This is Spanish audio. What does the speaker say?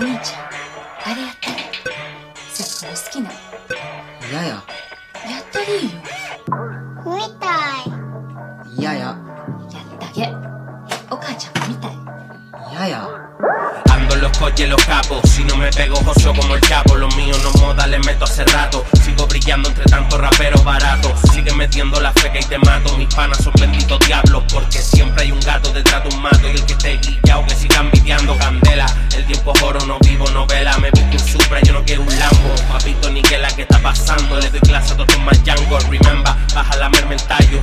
お兄ちゃんあれやったり節子の好きな嫌ややったりいいよ見たい嫌ややったげお母ちゃんも見たい嫌やや Ando en los coches los capos. Si no me pego, joseo como el chapo. Los míos no moda, le meto hace rato. Sigo brillando entre tantos raperos baratos. Sigue metiendo la feca y te mato. Mis panas son benditos diablos. Porque siempre hay un gato detrás de un mato. Y el que te grita escribo novela, me busco un Supra, yo no quiero un Lambo. Papito, ni que la que está pasando, le doy clase a todos más Django. Remember, baja la mermentallo.